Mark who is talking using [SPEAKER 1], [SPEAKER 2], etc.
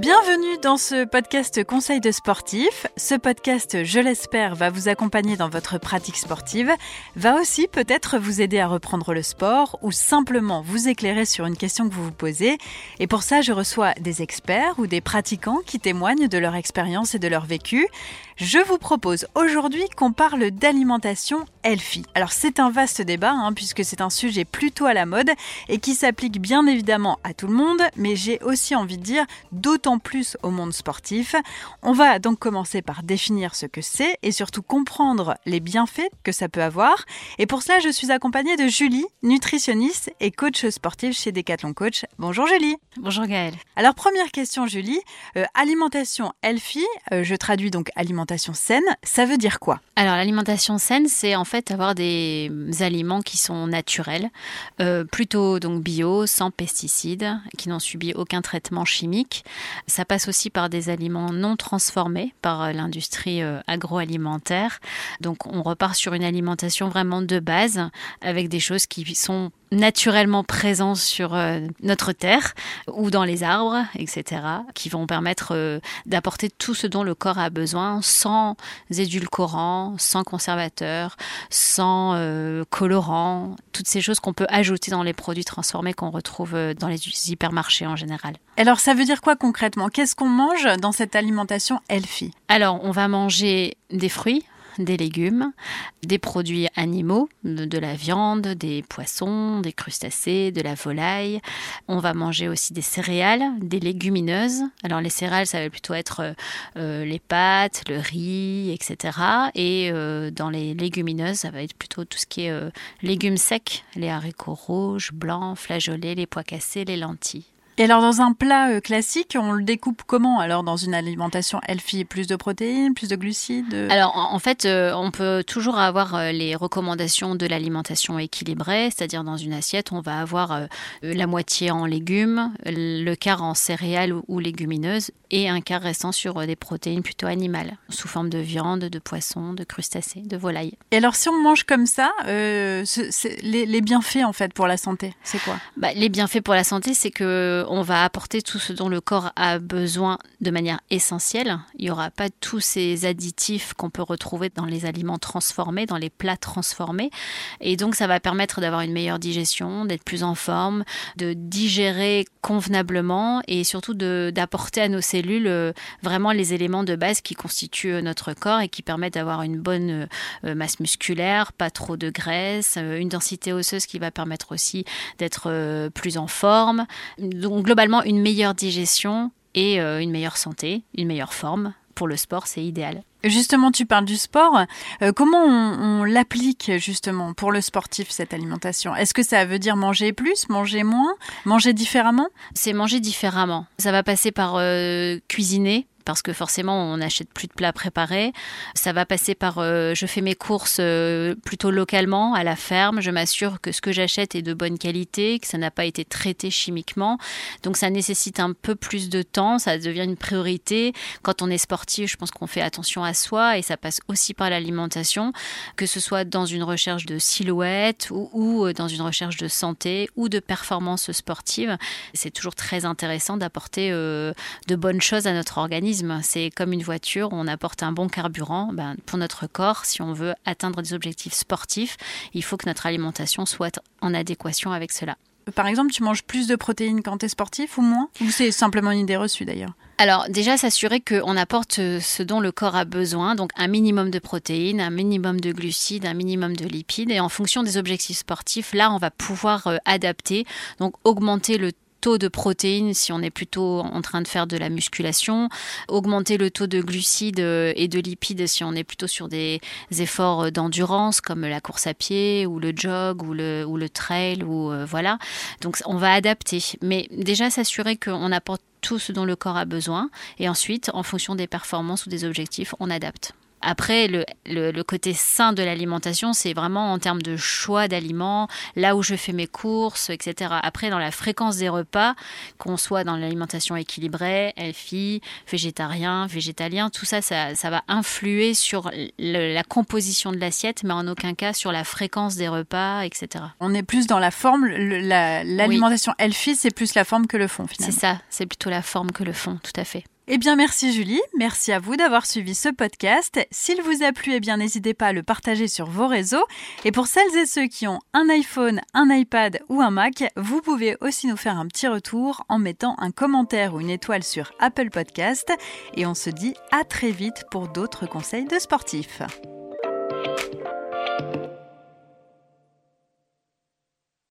[SPEAKER 1] Bienvenue dans ce podcast Conseil de sportif. Ce podcast, je l'espère, va vous accompagner dans votre pratique sportive, va aussi peut-être vous aider à reprendre le sport ou simplement vous éclairer sur une question que vous vous posez. Et pour ça, je reçois des experts ou des pratiquants qui témoignent de leur expérience et de leur vécu. Je vous propose aujourd'hui qu'on parle d'alimentation healthy. Alors c'est un vaste débat hein, puisque c'est un sujet plutôt à la mode et qui s'applique bien évidemment à tout le monde, mais j'ai aussi envie de dire d'autant plus au monde sportif. On va donc commencer par définir ce que c'est et surtout comprendre les bienfaits que ça peut avoir. Et pour cela, je suis accompagnée de Julie, nutritionniste et coach sportif chez Decathlon Coach. Bonjour Julie.
[SPEAKER 2] Bonjour Gaëlle.
[SPEAKER 1] Alors première question Julie, euh, alimentation healthy, euh, je traduis donc alimentation saine, ça veut dire quoi?
[SPEAKER 2] Alors l'alimentation saine, c'est en fait avoir des aliments qui sont naturels, euh, plutôt donc bio, sans pesticides, qui n'ont subi aucun traitement chimique. Ça passe aussi par des aliments non transformés par euh, l'industrie euh, agroalimentaire. Donc on repart sur une alimentation vraiment de base avec des choses qui sont naturellement présents sur euh, notre terre ou dans les arbres, etc., qui vont permettre euh, d'apporter tout ce dont le corps a besoin sans édulcorants, sans conservateurs, sans euh, colorants, toutes ces choses qu'on peut ajouter dans les produits transformés qu'on retrouve dans les hypermarchés en général.
[SPEAKER 1] Alors ça veut dire quoi concrètement? Qu'est-ce qu'on mange dans cette alimentation healthy?
[SPEAKER 2] Alors on va manger des fruits, des légumes, des produits animaux, de la viande, des poissons, des crustacés, de la volaille. On va manger aussi des céréales, des légumineuses. Alors les céréales, ça va plutôt être euh, les pâtes, le riz, etc. Et euh, dans les légumineuses, ça va être plutôt tout ce qui est euh, légumes secs, les haricots rouges, blancs, flageolets, les pois cassés, les lentilles.
[SPEAKER 1] Et alors dans un plat euh, classique, on le découpe comment? Alors dans une alimentation healthy Plus de protéines, plus de glucides
[SPEAKER 2] Alors en, fait, euh, on peut toujours avoir euh, les recommandations de l'alimentation équilibrée, c'est-à-dire dans une assiette, on va avoir la moitié en légumes, le quart en céréales ou, légumineuses et un quart restant sur des protéines plutôt animales, sous forme de viande, de poisson, de crustacés, de volaille.
[SPEAKER 1] Et alors si on mange comme ça, les, les, bienfaits en fait pour la santé, c'est quoi?
[SPEAKER 2] Bah, Les bienfaits pour la santé, c'est que on va apporter tout ce dont le corps a besoin de manière essentielle. Il n'y aura pas tous ces additifs qu'on peut retrouver dans les aliments transformés, dans les plats transformés. Et donc, ça va permettre d'avoir une meilleure digestion, d'être plus en forme, de digérer convenablement et surtout d'apporter à nos cellules euh, vraiment les éléments de base qui constituent euh, notre corps et qui permettent d'avoir une bonne euh, masse musculaire, pas trop de graisse, une densité osseuse qui va permettre aussi d'être plus en forme. Donc, globalement une meilleure digestion et euh, une meilleure santé, une meilleure forme. Pour le sport, c'est idéal.
[SPEAKER 1] Justement, tu parles du sport. Euh, comment on, l'applique justement pour le sportif cette alimentation? Est-ce que ça veut dire manger plus, manger moins, manger différemment?
[SPEAKER 2] C'est manger différemment. Ça va passer par euh, cuisiner parce que forcément on n'achète plus de plats préparés. Ça va passer par euh, je fais mes courses euh, plutôt localement à la ferme, je m'assure que ce que j'achète est de bonne qualité, que ça n'a pas été traité chimiquement. Donc ça nécessite un peu plus de temps, ça devient une priorité. Quand on est sportif, je pense qu'on fait attention à soi et ça passe aussi par l'alimentation, que ce soit dans une recherche de silhouette ou, euh, dans une recherche de santé ou de performance sportive. C'est toujours très intéressant d'apporter de bonnes choses à notre organisme c'est comme une voiture, on apporte un bon carburant. Ben, pour notre corps, si on veut atteindre des objectifs sportifs, il faut que notre alimentation soit en adéquation avec cela.
[SPEAKER 1] Par exemple, tu manges plus de protéines quand tu es sportif ou moins? Ou c'est simplement une idée reçue d'ailleurs?
[SPEAKER 2] Alors déjà s'assurer qu'on apporte ce dont le corps a besoin, donc un minimum de protéines, un minimum de glucides, un minimum de lipides, et en fonction des objectifs sportifs, là on va pouvoir euh, adapter, donc augmenter le taux de protéines si on est plutôt en train de faire de la musculation, augmenter le taux de glucides euh, et de lipides si on est plutôt sur des efforts d'endurance comme la course à pied ou le jog ou le, ou le trail ou euh, voilà. Donc on va adapter, mais déjà s'assurer qu'on apporte tout ce dont le corps a besoin et ensuite en fonction des performances ou des objectifs, on adapte. Après, le, le, côté sain de l'alimentation, c'est vraiment en termes de choix d'aliments, là où je fais mes courses, etc. Après, dans la fréquence des repas, qu'on soit dans l'alimentation équilibrée, healthy, végétarien, végétalien, tout ça, ça, ça va influer sur la composition de l'assiette, mais en aucun cas sur la fréquence des repas, etc.
[SPEAKER 1] On est plus dans la forme, l'alimentation healthy, c'est plus la forme que le fond, finalement.
[SPEAKER 2] C'est ça, c'est plutôt la forme que le fond, tout à fait.
[SPEAKER 1] Eh bien, merci Julie. Merci à vous d'avoir suivi ce podcast. S'il vous a plu, eh bien, n'hésitez pas à le partager sur vos réseaux. Et pour celles et ceux qui ont un iPhone, un iPad ou un Mac, vous pouvez aussi nous faire un petit retour en mettant un commentaire ou une étoile sur Apple Podcast. Et on se dit à très vite pour d'autres conseils de sportifs.